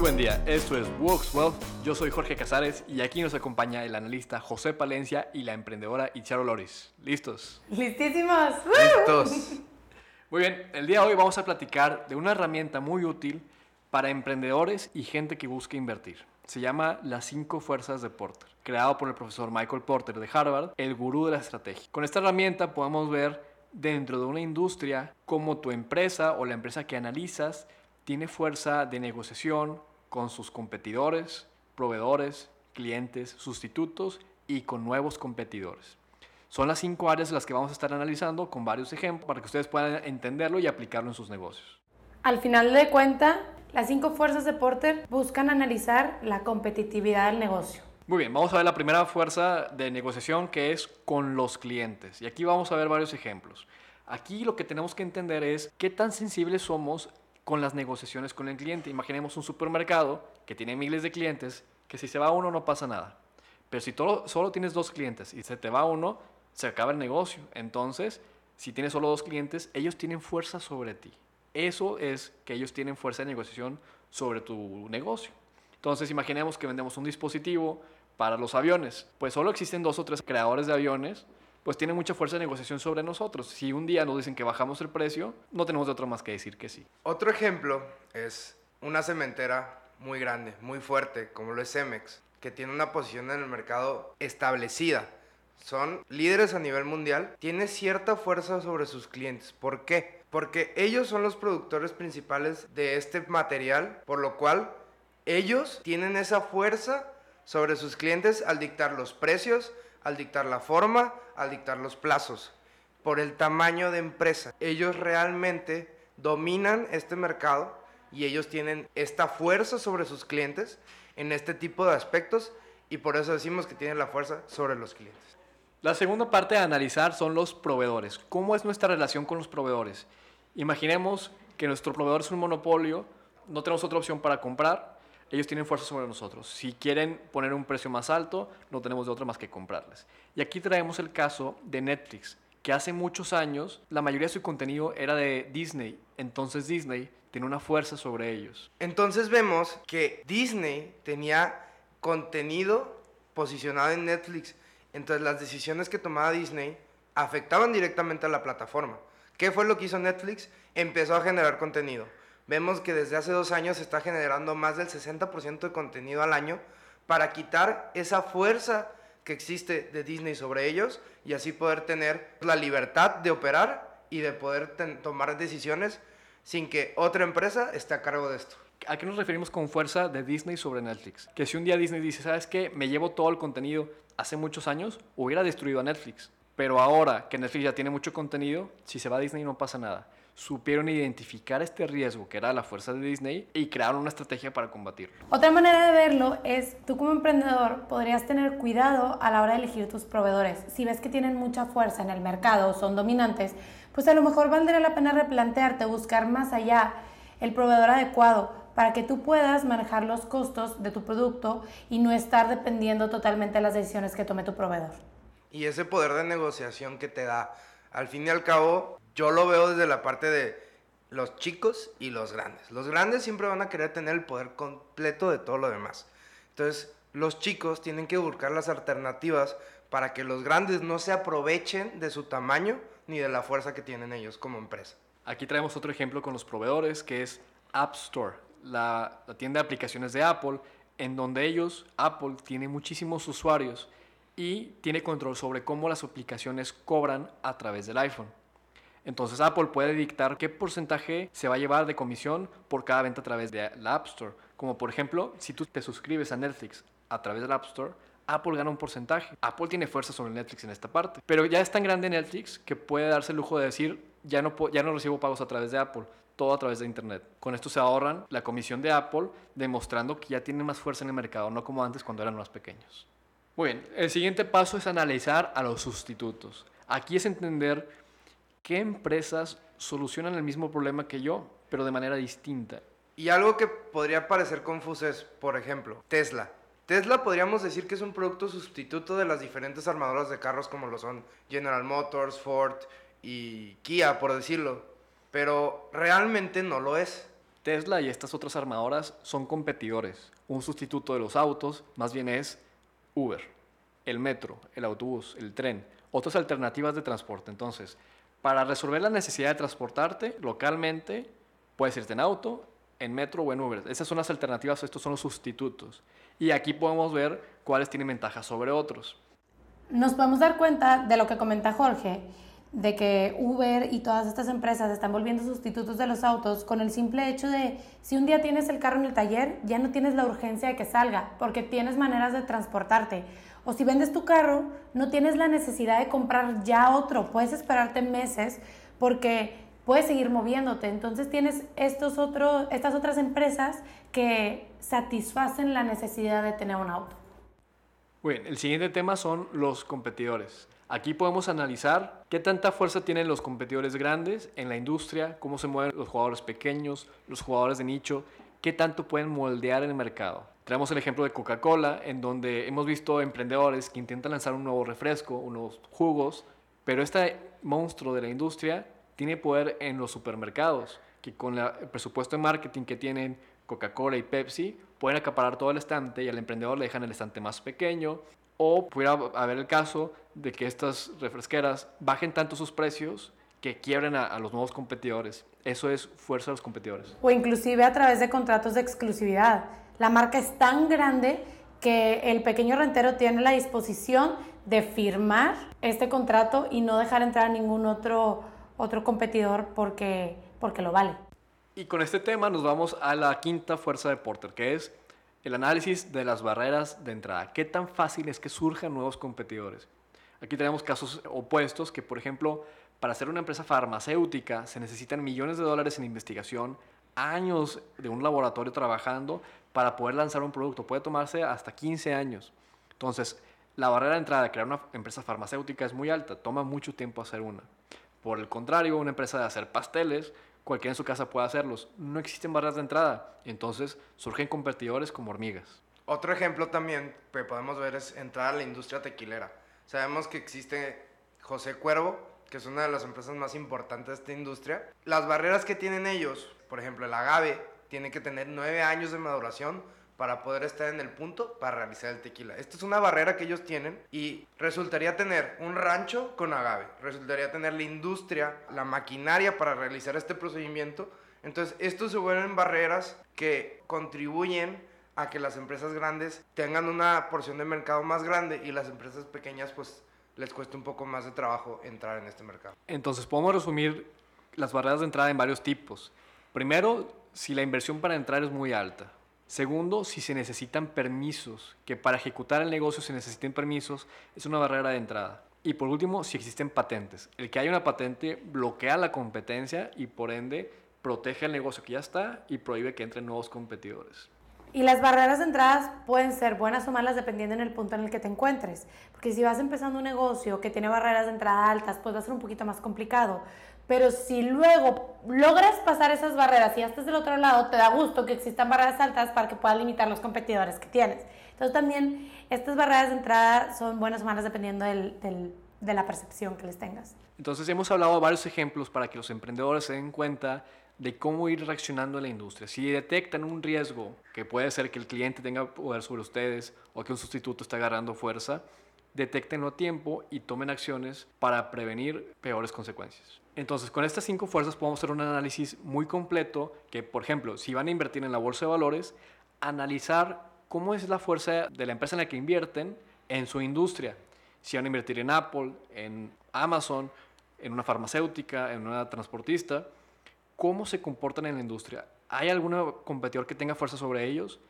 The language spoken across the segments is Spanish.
Muy buen día, esto es Works Wealth. Yo soy Jorge Casares y aquí nos acompaña el analista José Palencia y la emprendedora Icharo Loris. ¿Listos? Listísimos. Listos. Muy bien, el día de hoy vamos a platicar de una herramienta muy útil para emprendedores y gente que busca invertir. Se llama Las cinco fuerzas de Porter, creado por el profesor Michael Porter de Harvard, el gurú de la estrategia. Con esta herramienta podemos ver dentro de una industria cómo tu empresa o la empresa que analizas tiene fuerza de negociación con sus competidores, proveedores, clientes, sustitutos y con nuevos competidores. Son las cinco áreas las que vamos a estar analizando con varios ejemplos para que ustedes puedan entenderlo y aplicarlo en sus negocios. Al final de cuenta, las cinco fuerzas de Porter buscan analizar la competitividad del negocio. Muy bien, vamos a ver la primera fuerza de negociación que es con los clientes. Y aquí vamos a ver varios ejemplos. Aquí lo que tenemos que entender es qué tan sensibles somos con las negociaciones con el cliente. Imaginemos un supermercado que tiene miles de clientes, que si se va uno no pasa nada. Pero si solo tienes dos clientes y se te va uno, se acaba el negocio. Entonces, si tienes solo dos clientes, ellos tienen fuerza sobre ti. Eso es que ellos tienen fuerza de negociación sobre tu negocio. Entonces, imaginemos que vendemos un dispositivo para los aviones. Pues solo existen dos o tres creadores de aviones, pues tienen mucha fuerza de negociación sobre nosotros. Si un día nos dicen que bajamos el precio, no tenemos de otro más que decir que sí. Otro ejemplo es una cementera muy grande, muy fuerte, como lo es Cemex, que tiene una posición en el mercado establecida. Son líderes a nivel mundial, tiene cierta fuerza sobre sus clientes. ¿Por qué? porque ellos son los productores principales de este material, por lo cual ellos tienen esa fuerza sobre sus clientes al dictar los precios, al dictar la forma, al dictar los plazos, por el tamaño de empresa. Ellos realmente dominan este mercado y ellos tienen esta fuerza sobre sus clientes en este tipo de aspectos y por eso decimos que tienen la fuerza sobre los clientes. La segunda parte a analizar son los proveedores. ¿Cómo es nuestra relación con los proveedores? Imaginemos que nuestro proveedor es un monopolio, no tenemos otra opción para comprar, ellos tienen fuerza sobre nosotros. Si quieren poner un precio más alto, no tenemos de otra más que comprarles. Y aquí traemos el caso de Netflix, que hace muchos años la mayoría de su contenido era de Disney, entonces Disney tiene una fuerza sobre ellos. Entonces vemos que Disney tenía contenido posicionado en Netflix entonces las decisiones que tomaba Disney afectaban directamente a la plataforma. ¿Qué fue lo que hizo Netflix? Empezó a generar contenido. Vemos que desde hace dos años se está generando más del 60% de contenido al año para quitar esa fuerza que existe de Disney sobre ellos y así poder tener la libertad de operar y de poder tomar decisiones sin que otra empresa esté a cargo de esto. ¿A qué nos referimos con fuerza de Disney sobre Netflix? Que si un día Disney dice, ¿sabes qué? Me llevo todo el contenido hace muchos años, hubiera destruido a Netflix. Pero ahora que Netflix ya tiene mucho contenido, si se va a Disney no pasa nada. Supieron identificar este riesgo que era la fuerza de Disney y crearon una estrategia para combatirlo. Otra manera de verlo es, tú como emprendedor podrías tener cuidado a la hora de elegir tus proveedores. Si ves que tienen mucha fuerza en el mercado o son dominantes, pues a lo mejor valdría la pena replantearte, buscar más allá el proveedor adecuado para que tú puedas manejar los costos de tu producto y no estar dependiendo totalmente de las decisiones que tome tu proveedor. Y ese poder de negociación que te da, al fin y al cabo, yo lo veo desde la parte de los chicos y los grandes. Los grandes siempre van a querer tener el poder completo de todo lo demás. Entonces, los chicos tienen que buscar las alternativas para que los grandes no se aprovechen de su tamaño ni de la fuerza que tienen ellos como empresa. Aquí traemos otro ejemplo con los proveedores que es App Store la, tienda de aplicaciones de Apple, en donde ellos, Apple, tiene muchísimos usuarios y tiene control sobre cómo las aplicaciones cobran a través del iPhone. Entonces Apple puede dictar qué porcentaje se va a llevar de comisión por cada venta a través de la App Store. Como por ejemplo, si tú te suscribes a Netflix a través de la App Store, Apple gana un porcentaje. Apple tiene fuerza sobre Netflix en esta parte. Pero ya es tan grande Netflix que puede darse el lujo de decir, ya no, ya no recibo pagos a través de Apple todo a través de Internet. Con esto se ahorran la comisión de Apple, demostrando que ya tienen más fuerza en el mercado, no como antes cuando eran más pequeños. Muy bien, el siguiente paso es analizar a los sustitutos. Aquí es entender qué empresas solucionan el mismo problema que yo, pero de manera distinta. Y algo que podría parecer confuso es, por ejemplo, Tesla. Tesla podríamos decir que es un producto sustituto de las diferentes armadoras de carros como lo son General Motors, Ford y Kia, por decirlo pero realmente no lo es. Tesla y estas otras armadoras son competidores. Un sustituto de los autos más bien es Uber, el metro, el autobús, el tren, otras alternativas de transporte. Entonces, para resolver la necesidad de transportarte localmente, puedes irte en auto, en metro o en Uber. Esas son las alternativas, estos son los sustitutos. Y aquí podemos ver cuáles tienen ventajas sobre otros. Nos podemos dar cuenta de lo que comenta Jorge, de que Uber y todas estas empresas están volviendo sustitutos de los autos con el simple hecho de si un día tienes el carro en el taller, ya no tienes la urgencia de que salga, porque tienes maneras de transportarte. O si vendes tu carro, no tienes la necesidad de comprar ya otro, puedes esperarte meses porque puedes seguir moviéndote. Entonces tienes estos otros, estas otras empresas que satisfacen la necesidad de tener un auto. El siguiente tema son los competidores. Aquí podemos analizar qué tanta fuerza tienen los competidores grandes en la industria, cómo se mueven los jugadores pequeños, los jugadores de nicho, qué tanto pueden moldear el mercado. Traemos el ejemplo de Coca-Cola, en donde hemos visto emprendedores que intentan lanzar un nuevo refresco, unos jugos, pero este monstruo de la industria tiene poder en los supermercados, que con el presupuesto de marketing que tienen Coca-Cola y Pepsi, pueden acaparar todo el estante y al emprendedor le dejan el estante más pequeño, o pudiera haber el caso de que estas refresqueras bajen tanto sus precios que quiebren a, los nuevos competidores. Eso es fuerza de los competidores. O inclusive a través de contratos de exclusividad. La marca es tan grande que el pequeño rentero tiene la disposición de firmar este contrato y no dejar entrar a ningún otro, otro competidor porque, porque lo vale. Y con este tema nos vamos a la quinta fuerza de Porter, que es el análisis de las barreras de entrada. ¿Qué tan fácil es que surjan nuevos competidores? Aquí tenemos casos opuestos que, por ejemplo, para ser una empresa farmacéutica se necesitan millones de dólares en investigación, años de un laboratorio trabajando para poder lanzar un producto. Puede tomarse hasta 15 años. Entonces, la barrera de entrada de crear una empresa farmacéutica es muy alta, toma mucho tiempo hacer una. Por el contrario, una empresa de hacer pasteles cualquiera en su casa puede hacerlos. No existen barreras de entrada, entonces surgen competidores como hormigas. Otro ejemplo también que podemos ver es entrar a la industria tequilera. Sabemos que existe José Cuervo, que es una de las empresas más importantes de esta industria. Las barreras que tienen ellos, por ejemplo, el agave tiene que tener nueve años de maduración para poder estar en el punto para realizar el tequila. Esta es una barrera que ellos tienen y resultaría tener un rancho con agave, resultaría tener la industria, la maquinaria para realizar este procedimiento. Entonces, estos se vuelven barreras que contribuyen a que las empresas grandes tengan una porción de mercado más grande y las empresas pequeñas pues les cueste un poco más de trabajo entrar en este mercado. Entonces, podemos resumir las barreras de entrada en varios tipos. Primero, si la inversión para entrar es muy alta. Segundo, si se necesitan permisos, que para ejecutar el negocio se necesiten permisos, es una barrera de entrada. Y por último, si existen patentes. El que haya una patente bloquea la competencia y por ende protege el negocio que ya está y prohíbe que entren nuevos competidores. Y las barreras de entrada pueden ser buenas o malas dependiendo en el punto en el que te encuentres. Porque si vas empezando un negocio que tiene barreras de entrada altas, pues va a ser un poquito más complicado. Pero si luego logras pasar esas barreras y ya estás del otro lado, te da gusto que existan barreras altas para que puedas limitar los competidores que tienes. Entonces también estas barreras de entrada son buenas o malas dependiendo de la percepción que les tengas. Entonces hemos hablado de varios ejemplos para que los emprendedores se den cuenta de cómo ir reaccionando en la industria. Si detectan un riesgo, que puede ser que el cliente tenga poder sobre ustedes o que un sustituto está agarrando fuerza, detectenlo a tiempo y tomen acciones para prevenir peores consecuencias. Entonces, con estas cinco fuerzas podemos hacer un análisis muy completo que, por ejemplo, si van a invertir en la bolsa de valores, analizar cómo es la fuerza de la empresa en la que invierten en su industria. Si van a invertir en Apple, en Amazon, en una farmacéutica, en una transportista, cómo se comportan en la industria. ¿Hay algún competidor que tenga fuerza sobre ellos?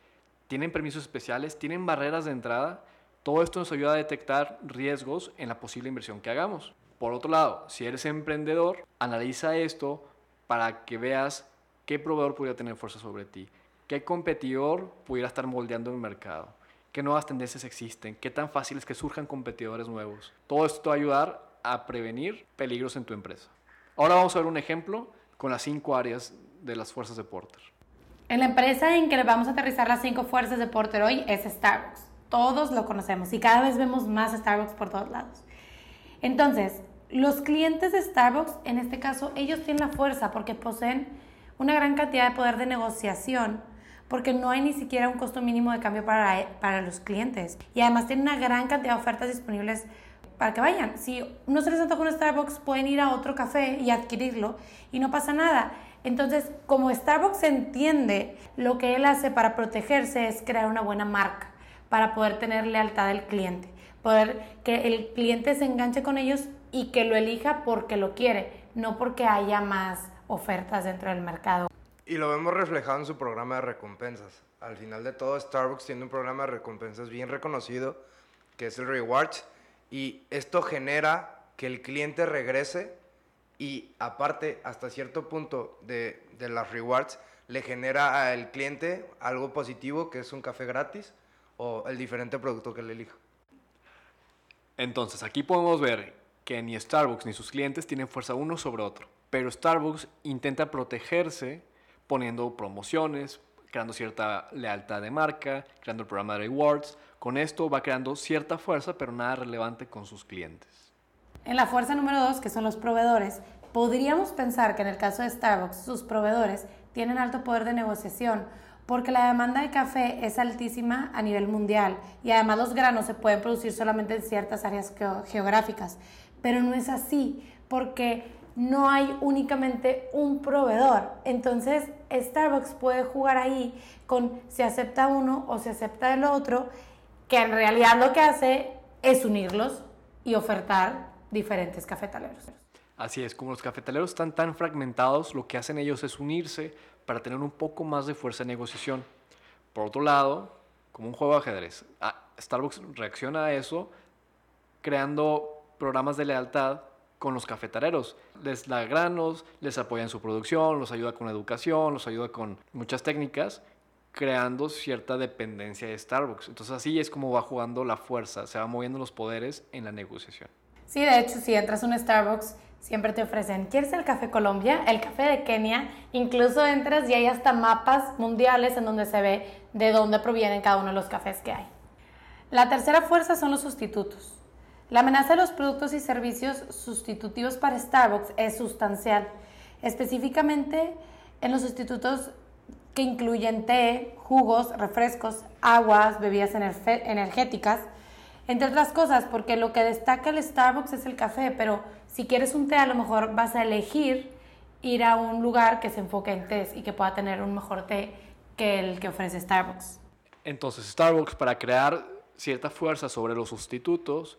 ¿Tienen permisos especiales? ¿Tienen barreras de entrada? Todo esto nos ayuda a detectar riesgos en la posible inversión que hagamos. Por otro lado, si eres emprendedor, analiza esto para que veas qué proveedor pudiera tener fuerza sobre ti, qué competidor pudiera estar moldeando el mercado, qué nuevas tendencias existen, qué tan fácil es que surjan competidores nuevos. Todo esto te va a ayudar a prevenir peligros en tu empresa. Ahora vamos a ver un ejemplo con las cinco áreas de las fuerzas de Porter. En la empresa en que vamos a aterrizar las cinco fuerzas de Porter hoy es Starbucks. Todos lo conocemos y cada vez vemos más Starbucks por todos lados. Entonces, los clientes de Starbucks, en este caso, ellos tienen la fuerza porque poseen una gran cantidad de poder de negociación porque no hay ni siquiera un costo mínimo de cambio para, para los clientes. Y además tiene una gran cantidad de ofertas disponibles para que vayan. Si no se les antoja un Starbucks, pueden ir a otro café y adquirirlo y no pasa nada. Entonces, como Starbucks entiende, lo que él hace para protegerse es crear una buena marca, para poder tener lealtad del cliente, poder que el cliente se enganche con ellos y que lo elija porque lo quiere, no porque haya más ofertas dentro del mercado. Y lo vemos reflejado en su programa de recompensas. Al final de todo, Starbucks tiene un programa de recompensas bien reconocido, que es el Rewards, y esto genera que el cliente regrese y aparte, hasta cierto punto de, las rewards, le genera al cliente algo positivo, que es un café gratis o el diferente producto que le elija. Entonces, aquí podemos ver que ni Starbucks ni sus clientes tienen fuerza uno sobre otro, pero Starbucks intenta protegerse poniendo promociones, creando cierta lealtad de marca, creando el programa de rewards. Con esto va creando cierta fuerza, pero nada relevante con sus clientes. En la fuerza número dos, que son los proveedores, podríamos pensar que en el caso de Starbucks, sus proveedores tienen alto poder de negociación porque la demanda de café es altísima a nivel mundial y además los granos se pueden producir solamente en ciertas áreas geográficas. Pero no es así, porque no hay únicamente un proveedor. Entonces, Starbucks puede jugar ahí con si acepta uno o si acepta el otro, que en realidad lo que hace es unirlos y ofertar diferentes cafetaleros. Así es, como los cafetaleros están tan fragmentados, lo que hacen ellos es unirse para tener un poco más de fuerza de negociación. Por otro lado, como un juego de ajedrez, ah, Starbucks reacciona a eso creando programas de lealtad con los cafetaleros. Les da granos, les apoya en su producción, los ayuda con la educación, los ayuda con muchas técnicas, creando cierta dependencia de Starbucks. Entonces así es como va jugando la fuerza, se va moviendo los poderes en la negociación. Sí, de hecho, si entras a un Starbucks, siempre te ofrecen, ¿quieres el café Colombia? El café de Kenia. Incluso entras y hay hasta mapas mundiales en donde se ve de dónde provienen cada uno de los cafés que hay. La tercera fuerza son los sustitutos. La amenaza de los productos y servicios sustitutivos para Starbucks es sustancial, específicamente en los sustitutos que incluyen té, jugos, refrescos, aguas, bebidas energéticas, entre otras cosas, porque lo que destaca el Starbucks es el café, pero si quieres un té a lo mejor vas a elegir ir a un lugar que se enfoque en té y que pueda tener un mejor té que el que ofrece Starbucks. Entonces Starbucks para crear cierta fuerza sobre los sustitutos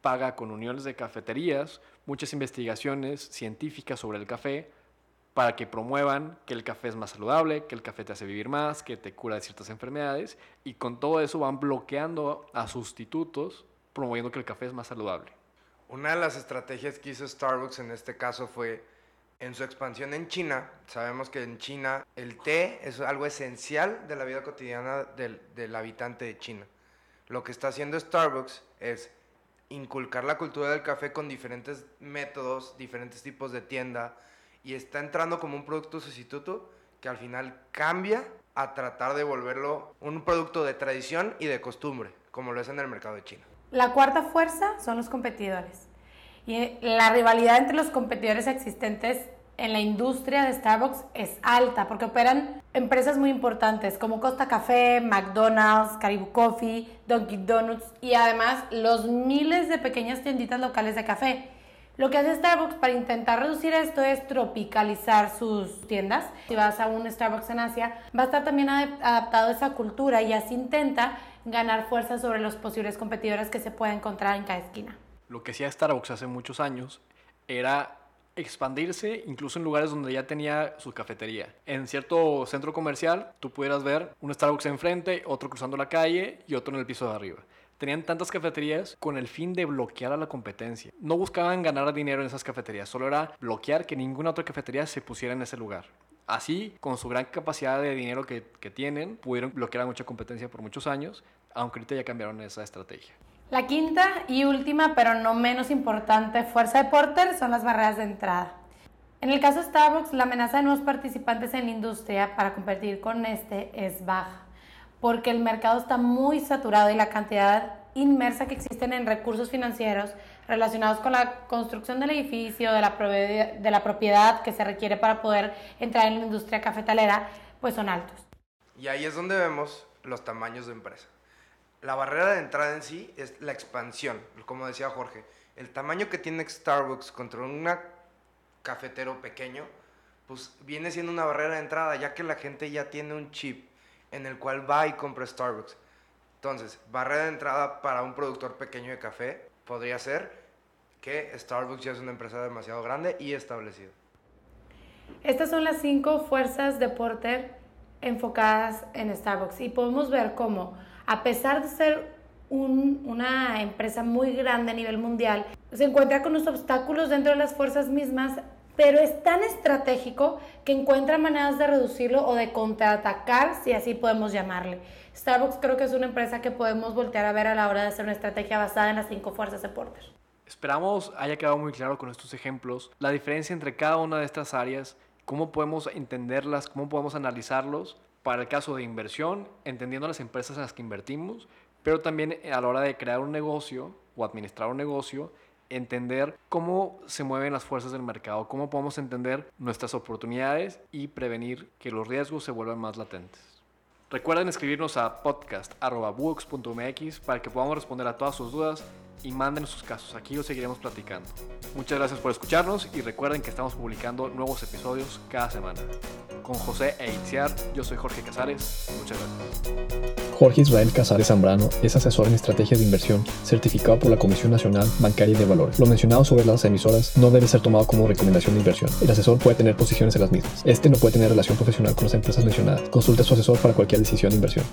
paga con uniones de cafeterías muchas investigaciones científicas sobre el café para que promuevan que el café es más saludable, que el café te hace vivir más, que te cura de ciertas enfermedades y con todo eso van bloqueando a sustitutos promoviendo que el café es más saludable. Una de las estrategias que hizo Starbucks en este caso fue en su expansión en China. Sabemos que en China el té es algo esencial de la vida cotidiana del, del habitante de China. Lo que está haciendo Starbucks es inculcar la cultura del café con diferentes métodos, diferentes tipos de tienda, y está entrando como un producto sustituto que al final cambia a tratar de volverlo un producto de tradición y de costumbre, como lo es en el mercado de China. La cuarta fuerza son los competidores. Y la rivalidad entre los competidores existentes en la industria de Starbucks es alta porque operan empresas muy importantes como Costa Café, McDonald's, Caribou Coffee, Dunkin' Donuts y además los miles de pequeñas tienditas locales de café. Lo que hace Starbucks para intentar reducir esto es tropicalizar sus tiendas. Si vas a un Starbucks en Asia, va a estar también adaptado a esa cultura y así intenta ganar fuerza sobre los posibles competidores que se pueden encontrar en cada esquina. Lo que hacía Starbucks hace muchos años era expandirse incluso en lugares donde ya tenía su cafetería. En cierto centro comercial tú pudieras ver un Starbucks enfrente, otro cruzando la calle y otro en el piso de arriba. Tenían tantas cafeterías con el fin de bloquear a la competencia. No buscaban ganar dinero en esas cafeterías, solo era bloquear que ninguna otra cafetería se pusiera en ese lugar. Así, con su gran capacidad de dinero que, tienen, pudieron bloquear a mucha competencia por muchos años, aunque ahorita ya cambiaron esa estrategia. La quinta y última, pero no menos importante, fuerza de Porter son las barreras de entrada. En el caso de Starbucks, la amenaza de nuevos participantes en la industria para competir con este es baja, porque el mercado está muy saturado y la cantidad inmersa que existen en recursos financieros relacionados con la construcción del edificio, de la, propiedad que se requiere para poder entrar en la industria cafetalera, pues son altos. Y ahí es donde vemos los tamaños de empresa. La barrera de entrada en sí es la expansión, como decía Jorge. El tamaño que tiene Starbucks contra un cafetero pequeño, pues viene siendo una barrera de entrada, ya que la gente ya tiene un chip en el cual va y compra Starbucks. Entonces, barrera de entrada para un productor pequeño de café podría ser que Starbucks ya es una empresa demasiado grande y establecida. Estas son las cinco fuerzas de Porter enfocadas en Starbucks y podemos ver cómo, a pesar de ser una empresa muy grande a nivel mundial, se encuentra con los obstáculos dentro de las fuerzas mismas, pero es tan estratégico que encuentra maneras de reducirlo o de contraatacar, si así podemos llamarle. Starbucks creo que es una empresa que podemos voltear a ver a la hora de hacer una estrategia basada en las cinco fuerzas de Porter. Esperamos haya quedado muy claro con estos ejemplos la diferencia entre cada una de estas áreas, cómo podemos entenderlas, cómo podemos analizarlos para el caso de inversión, entendiendo las empresas en las que invertimos, pero también a la hora de crear un negocio o administrar un negocio, entender cómo se mueven las fuerzas del mercado, cómo podemos entender nuestras oportunidades y prevenir que los riesgos se vuelvan más latentes. Recuerden escribirnos a podcast.books.mx para que podamos responder a todas sus dudas y manden sus casos. Aquí los seguiremos platicando. Muchas gracias por escucharnos y recuerden que estamos publicando nuevos episodios cada semana. Con José e Itziar, yo soy Jorge Casares. Muchas gracias. Jorge Israel Casares Zambrano es asesor en estrategias de inversión, certificado por la Comisión Nacional Bancaria de Valores. Lo mencionado sobre las emisoras no debe ser tomado como recomendación de inversión. El asesor puede tener posiciones en las mismas. Este no puede tener relación profesional con las empresas mencionadas. Consulte a su asesor para cualquier decisión de inversión.